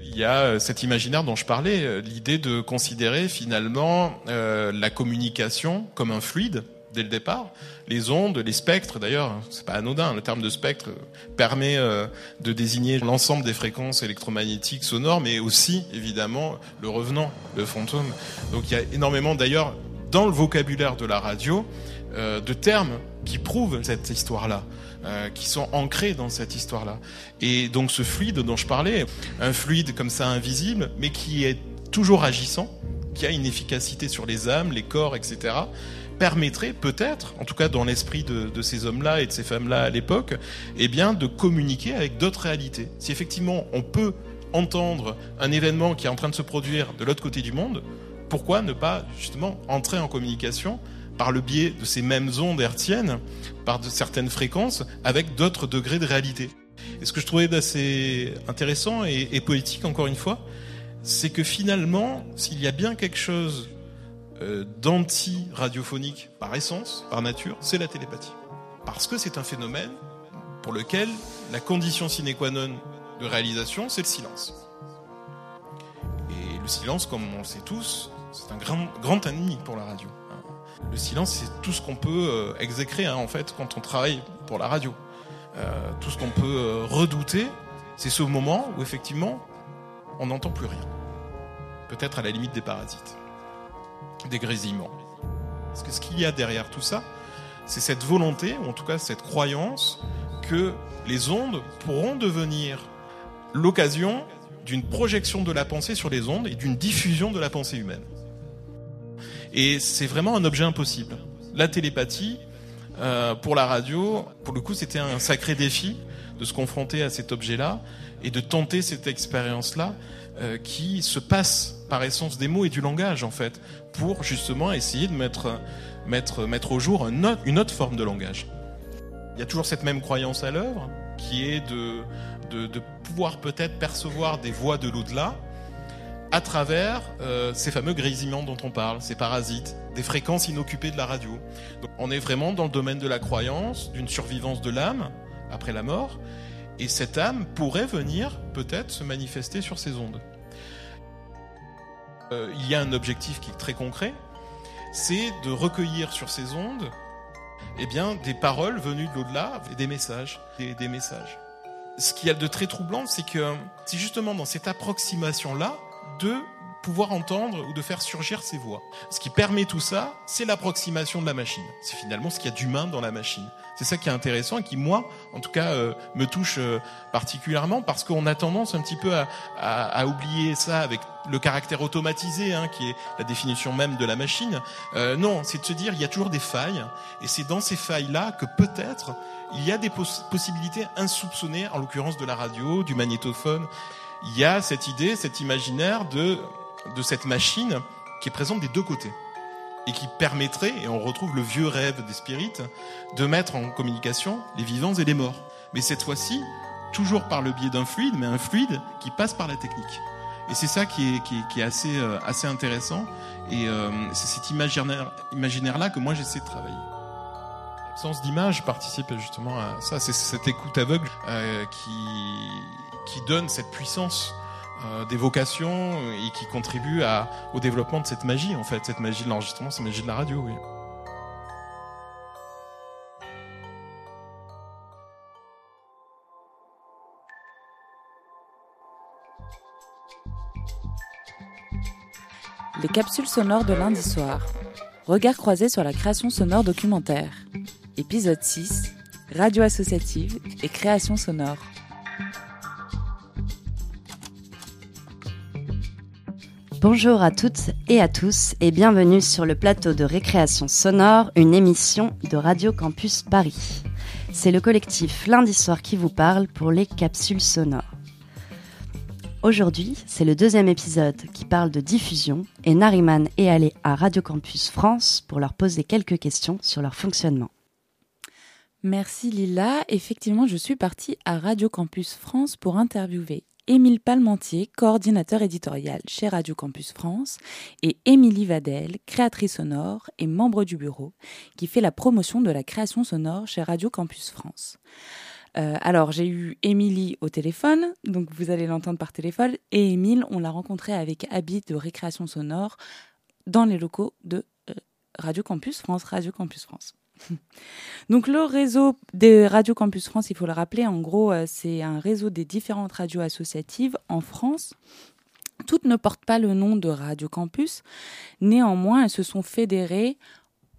Il y a cet imaginaire dont je parlais, l'idée de considérer finalement euh, la communication comme un fluide dès le départ. Les ondes, les spectres, d'ailleurs, c'est pas anodin. Le terme de spectre permet euh, de désigner l'ensemble des fréquences électromagnétiques sonores, mais aussi évidemment le revenant, le fantôme. Donc il y a énormément, d'ailleurs, dans le vocabulaire de la radio, euh, de termes qui prouvent cette histoire-là, euh, qui sont ancrés dans cette histoire-là. Et donc ce fluide dont je parlais, un fluide comme ça invisible, mais qui est toujours agissant, qui a une efficacité sur les âmes, les corps, etc., permettrait peut-être, en tout cas dans l'esprit de, ces hommes-là et de ces femmes-là à l'époque, eh bien, de communiquer avec d'autres réalités. Si effectivement on peut entendre un événement qui est en train de se produire de l'autre côté du monde, pourquoi ne pas justement entrer en communication par le biais de ces mêmes ondes hertziennes, par de certaines fréquences, avec d'autres degrés de réalité Et ce que je trouvais d'assez intéressant et, poétique, encore une fois, c'est que finalement, s'il y a bien quelque chose euh, d'anti-radiophonique par essence, par nature, c'est la télépathie. Parce que c'est un phénomène pour lequel la condition sine qua non de réalisation, c'est le silence. Et le silence, comme on le sait tous, c'est un grand, grand ennemi pour la radio. Le silence, c'est tout ce qu'on peut euh, exécrer, hein, en fait, quand on travaille pour la radio. Euh, tout ce qu'on peut euh, redouter, c'est ce moment où, effectivement, on n'entend plus rien. Peut-être à la limite des parasites, des grésillements. Parce que ce qu'il y a derrière tout ça, c'est cette volonté, ou en tout cas cette croyance, que les ondes pourront devenir l'occasion d'une projection de la pensée sur les ondes et d'une diffusion de la pensée humaine. Et c'est vraiment un objet impossible. La télépathie, euh, pour la radio, pour le coup, c'était un sacré défi de se confronter à cet objet-là et de tenter cette expérience-là euh, qui se passe par essence des mots et du langage, en fait, pour justement essayer de mettre, mettre, mettre au jour une autre, forme de langage. Il y a toujours cette même croyance à l'œuvre, qui est de, de, de pouvoir peut-être percevoir des voix de l'au-delà à travers euh, ces fameux grésillements dont on parle, ces parasites, des fréquences inoccupées de la radio. Donc, on est vraiment dans le domaine de la croyance, d'une survivance de l'âme après la mort, et cette âme pourrait venir peut-être se manifester sur ces ondes. Euh, il y a un objectif qui est très concret, c'est de recueillir sur ces ondes eh bien, des paroles venues de l'au-delà et des messages, des, des messages. Ce qu'il y a de très troublant, c'est que c'est justement dans cette approximation-là de pouvoir entendre ou de faire surgir ces voix. Ce qui permet tout ça, c'est l'approximation de la machine. C'est finalement ce qu'il y a d'humain dans la machine. C'est ça qui est intéressant et qui, moi, en tout cas, euh, me touche euh, particulièrement parce qu'on a tendance un petit peu à, à, à, oublier ça avec le caractère automatisé, hein, qui est la définition même de la machine. Euh, non, c'est de se dire il y a toujours des failles et c'est dans ces failles-là que peut-être il y a des poss possibilités insoupçonnées, en l'occurrence de la radio, du magnétophone. Il y a cette idée, cet imaginaire de de cette machine qui est présente des deux côtés et qui permettrait, et on retrouve le vieux rêve des spirites, de mettre en communication les vivants et les morts. Mais cette fois-ci, toujours par le biais d'un fluide, mais un fluide qui passe par la technique. Et c'est ça qui est, qui est, qui est assez, euh, assez intéressant, et euh, c'est cet imaginaire, imaginaire-là que moi j'essaie de travailler. L'absence d'image participe justement à ça, c'est cette écoute aveugle euh, qui, qui donne cette puissance euh, des vocations et qui contribue au développement de cette magie, en fait, cette magie de l'enregistrement, cette magie de la radio, oui. Les capsules sonores de lundi soir. Regard croisé sur la création sonore documentaire. Épisode 6. Radio associative et création sonore. Bonjour à toutes et à tous et bienvenue sur le plateau de Récréation Sonore, une émission de Radio Campus Paris. C'est le collectif Lundi Soir qui vous parle pour les capsules sonores. Aujourd'hui, c'est le deuxième épisode qui parle de diffusion et Nariman est allé à Radio Campus France pour leur poser quelques questions sur leur fonctionnement. Merci Lila. Effectivement, je suis partie à Radio Campus France pour interviewer Émile Palmentier, coordinateur éditorial chez Radio Campus France, et Émilie Vadel, créatrice sonore et membre du bureau, qui fait la promotion de la création sonore chez Radio Campus France. Euh, alors, j'ai eu Émilie au téléphone, donc vous allez l'entendre par téléphone, et Émile, on l'a rencontré avec Habit de Récréation Sonore dans les locaux de euh, Radio Campus France, Radio Campus France. Donc le réseau des Radio Campus France, il faut le rappeler, en gros, euh, c'est un réseau des différentes radios associatives en France. Toutes ne portent pas le nom de Radio Campus. Néanmoins, elles se sont fédérées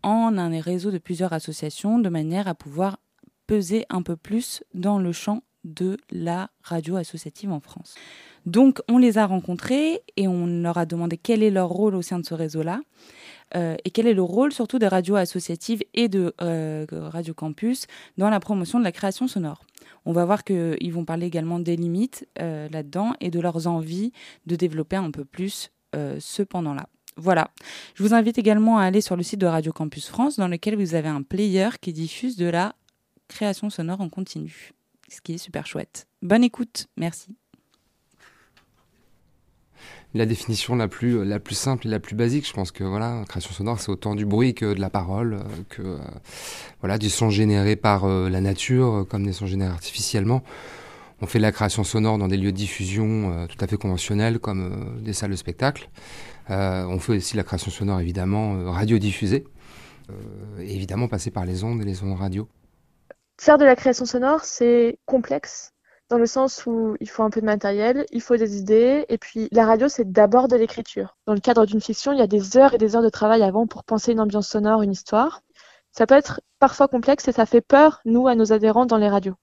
en un réseau de plusieurs associations de manière à pouvoir peser un peu plus dans le champ de la radio associative en France. Donc, on les a rencontrés et on leur a demandé quel est leur rôle au sein de ce réseau-là. Euh, et quel est le rôle surtout des radios associatives et de euh, Radio Campus dans la promotion de la création sonore? On va voir qu'ils vont parler également des limites euh, là-dedans et de leurs envies de développer un peu plus ce pendant-là. Voilà. Je vous invite également à aller sur le site de Radio Campus France dans lequel vous avez un player qui diffuse de la création sonore en continu, ce qui est super chouette. Bonne écoute, merci la définition la plus, la plus simple et la plus basique. Je pense que voilà, création sonore, c'est autant du bruit que de la parole, euh, que euh, voilà, du son généré par euh, la nature, comme des sons générés artificiellement. On fait de la création sonore dans des lieux de diffusion tout à fait conventionnels, comme des salles de spectacle. on fait aussi la création sonore, évidemment, radiodiffusée, et évidemment passer par les ondes et les ondes radio. Faire de la création sonore, c'est complexe dans le sens où il faut un peu de matériel, il faut des idées, et puis la radio, c'est d'abord de l'écriture. Dans le cadre d'une fiction, il y a des heures et des heures de travail avant pour penser une ambiance sonore, une histoire. Ça peut être parfois complexe et ça fait peur, nous, à nos adhérents dans les radios.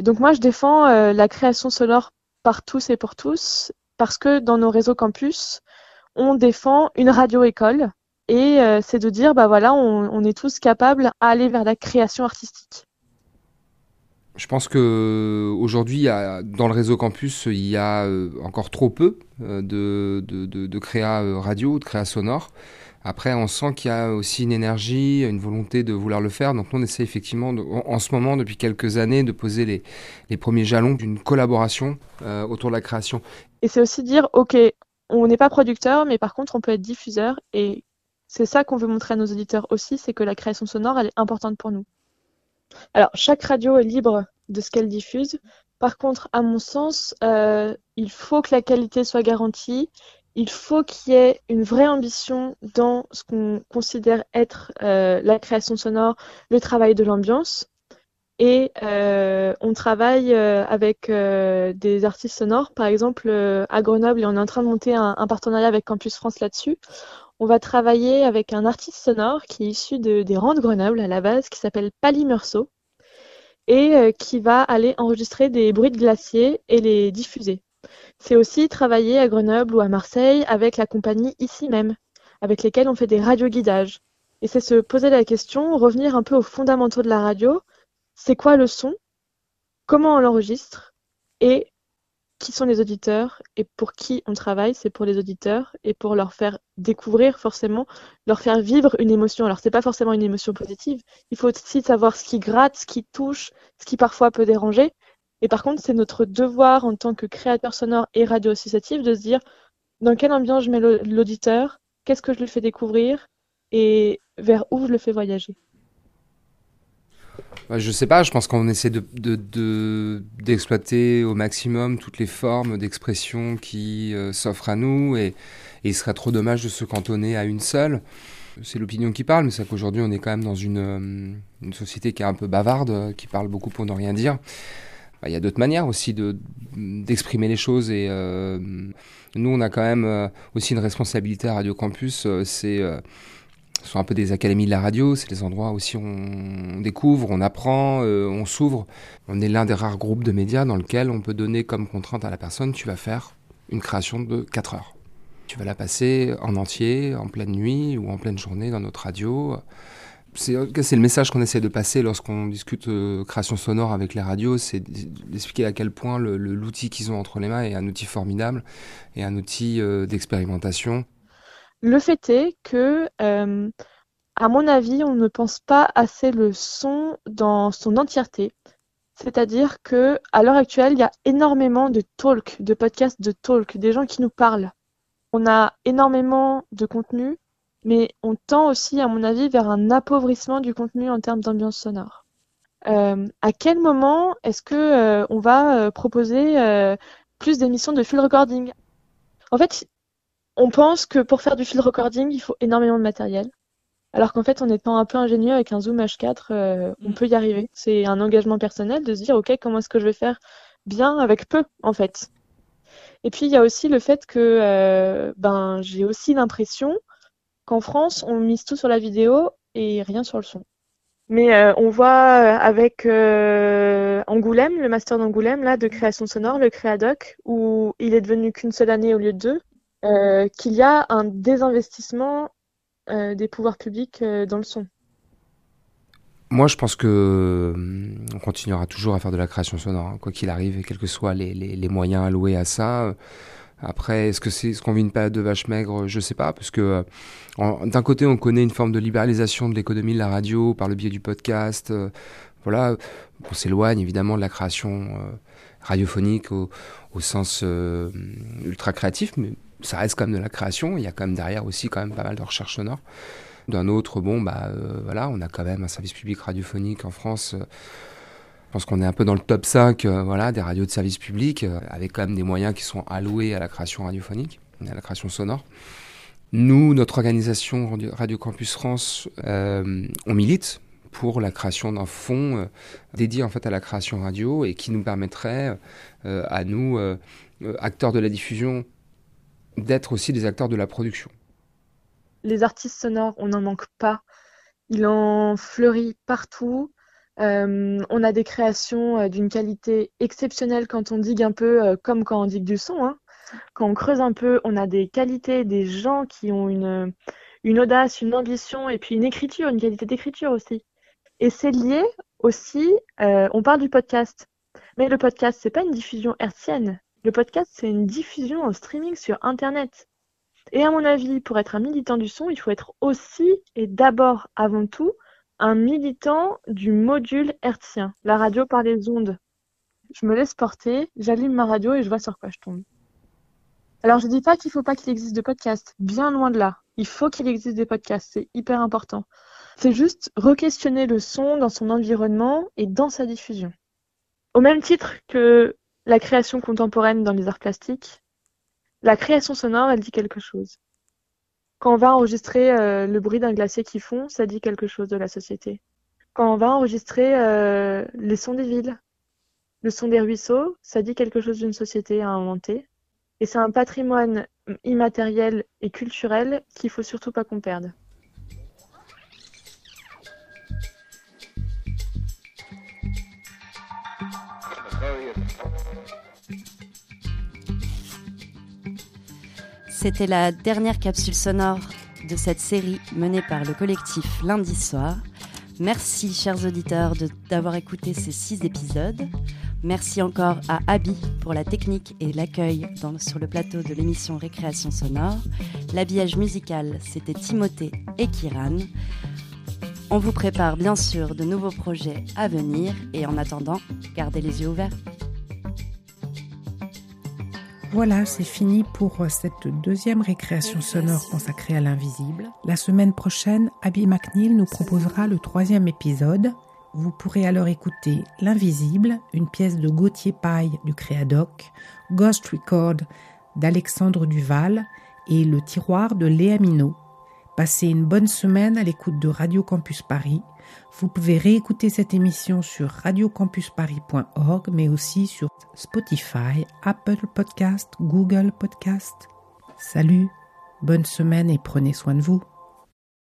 Donc moi, je défends euh, la création sonore par tous et pour tous, parce que dans nos réseaux campus, on défend une radio-école, et euh, c'est de dire, bah voilà, on, on est tous capables à aller vers la création artistique. Je pense que aujourd'hui, dans le réseau campus, il y a euh, encore trop peu euh, de, de, créa euh, radio, de créa sonore. Après, on sent qu'il y a aussi une énergie, une volonté de vouloir le faire. Donc, on essaie effectivement, en, ce moment, depuis quelques années, de poser les premiers jalons d'une collaboration autour de la création. Et c'est aussi dire, OK, on n'est pas producteur, mais par contre, on peut être diffuseur. Et c'est ça qu'on veut montrer à nos auditeurs aussi, c'est que la création sonore, elle est importante pour nous. Alors, chaque radio est libre de ce qu'elle diffuse. Par contre, à mon sens, euh, il faut que la qualité soit garantie. Il faut qu'il y ait une vraie ambition dans ce qu'on considère être euh, la création sonore, le travail de l'ambiance. Et euh, on travaille avec des artistes sonores. Par exemple, à Grenoble, et on est en train de monter un, partenariat avec Campus France là-dessus. On va travailler avec un artiste sonore qui est issu de, des rangs de Grenoble à la base, qui s'appelle Pali Meursault et euh, qui va aller enregistrer des bruits de glaciers et les diffuser. C'est aussi travailler à Grenoble ou à Marseille avec la compagnie ici même, avec lesquelles on fait des radioguidages. Et c'est se poser la question, revenir un peu aux fondamentaux de la radio. C'est quoi le son? Comment on l'enregistre? Et qui sont les auditeurs? Et pour qui on travaille, c'est pour les auditeurs et pour leur faire découvrir forcément, leur faire vivre une émotion. Alors c'est pas forcément une émotion positive, il faut aussi savoir ce qui gratte, ce qui touche, ce qui parfois peut déranger. Et par contre, c'est notre devoir en tant que créateur sonore et radio associatif de se dire dans quelle ambiance je mets l'auditeur, qu'est-ce que je lui fais découvrir? Et vers où je le fais voyager? Bah, je sais pas, je pense qu'on essaie de, d'exploiter au maximum toutes les formes d'expression qui euh, s'offrent à nous et, il serait trop dommage de se cantonner à une seule. C'est l'opinion qui parle, mais c'est qu'aujourd'hui on est quand même dans une, euh, une, société qui est un peu bavarde, qui parle beaucoup pour ne rien dire. Bah, il y a d'autres manières aussi de, d'exprimer les choses et euh, nous on a quand même aussi une responsabilité à Radio Campus, c'est ce sont un peu des académies de la radio, c'est des endroits aussi où on découvre, on apprend, euh, on s'ouvre. On est l'un des rares groupes de médias dans lequel on peut donner comme contrainte à la personne, tu vas faire une création de 4 heures. Tu vas la passer en entier, en pleine nuit ou en pleine journée dans notre radio. C'est le message qu'on essaie de passer lorsqu'on discute euh, création sonore avec les radios, c'est d'expliquer à quel point l'outil qu'ils ont entre les mains est un outil formidable et un outil euh, d'expérimentation. Le fait est que, euh, à mon avis, on ne pense pas assez le son dans son entièreté. C'est-à-dire que à l'heure actuelle, il y a énormément de talk, de podcasts de talk, des gens qui nous parlent. On a énormément de contenu, mais on tend aussi, à mon avis, vers un appauvrissement du contenu en termes d'ambiance sonore. Euh, à quel moment est-ce que euh, on va proposer plus d'émissions de full recording? En fait, on pense que pour faire du field recording, il faut énormément de matériel. Alors qu'en fait, en étant un peu ingénieux avec un Zoom H4, euh, on mm. peut y arriver. C'est un engagement personnel de se dire, OK, comment est-ce que je vais faire bien avec peu, en fait. Et puis, il y a aussi le fait que euh, ben, j'ai aussi l'impression qu'en France, on mise tout sur la vidéo et rien sur le son. Mais euh, on voit avec euh, Angoulême, le master d'Angoulême, là, de création sonore, le Créadoc, où il est devenu qu'une seule année au lieu de deux, qu'il y a un désinvestissement euh, des pouvoirs publics euh, dans le son. Moi, je pense que on continuera toujours à faire de la création sonore, hein, quoi qu'il arrive, et quels que soient les, moyens alloués à ça. Après, est-ce que c'est ce qu'on vit une période de vache maigre? Je sais pas, parce que euh, d'un côté, on connaît une forme de libéralisation de l'économie de la radio par le biais du podcast. euh, voilà, on s'éloigne évidemment de la création euh, radiophonique au, sens euh, ultra créatif, mais ça reste quand même de la création. Il y a quand même derrière aussi quand même pas mal de recherche sonore. D'un autre, bon, bah euh, voilà, on a quand même un service public radiophonique en France. euh, je pense qu'on est un peu dans le top 5 euh, voilà, des radios de service public, avec quand même des moyens qui sont alloués à la création radiophonique, à la création sonore. Nous, notre organisation Radio, Radio Campus France, on milite pour la création d'un fonds dédié en fait à la création radio et qui nous permettrait à nous, acteurs de la diffusion, d'être aussi des acteurs de la production. Les artistes sonores, on n'en manque pas. Il en fleurit partout. Euh, on a des créations euh, d'une qualité exceptionnelle quand on digue un peu, euh, comme quand on digue du son. hein. Quand on creuse un peu, on a des qualités, des gens qui ont une, audace, une ambition et puis une écriture, une qualité d'écriture aussi. Et c'est lié aussi, on parle du podcast, mais le podcast, c'est pas une diffusion hertzienne. Le podcast, c'est une diffusion en streaming sur Internet. Et à mon avis, pour être un militant du son, il faut être aussi et d'abord, avant tout, un militant du module hertzien, la radio par les ondes. Je me laisse porter, j'allume ma radio et je vois sur quoi je tombe. Alors, je dis pas qu'il faut pas qu'il existe de podcasts, bien loin de là. Il faut qu'il existe des podcasts, c'est hyper important. C'est juste re-questionner le son dans son environnement et dans sa diffusion. Au même titre que la création contemporaine dans les arts plastiques, la création sonore, elle dit quelque chose. Quand on va enregistrer euh, le bruit d'un glacier qui fond, ça dit quelque chose de la société. Quand on va enregistrer euh, les sons des villes, le son des ruisseaux, ça dit quelque chose d'une société à inventer. Et c'est un patrimoine immatériel et culturel qu'il faut surtout pas qu'on perde. C'était la dernière capsule sonore de cette série menée par le collectif Lundi Soir. Merci, chers auditeurs, d'avoir écouté ces six épisodes. Merci encore à Abby pour la technique et l'accueil sur le plateau de l'émission Récréation Sonore. L'habillage musical, c'était Timothée et Kiran. On vous prépare bien sûr de nouveaux projets à venir et en attendant, gardez les yeux ouverts. Voilà, c'est fini pour euh, cette deuxième récréation sonore consacrée à l'invisible. La semaine prochaine, Abby McNeil nous proposera le troisième épisode. Vous pourrez alors écouter L'invisible, une pièce de Gauthier Paille du Créadoc, Ghost Record d'Alexandre Duval et Le tiroir de Léa Minot. Passez une bonne semaine à l'écoute de Radio Campus Paris. Vous pouvez réécouter cette émission sur radiocampusparis.org, mais aussi sur Spotify, Apple Podcast, Google Podcast. Salut, bonne semaine et prenez soin de vous.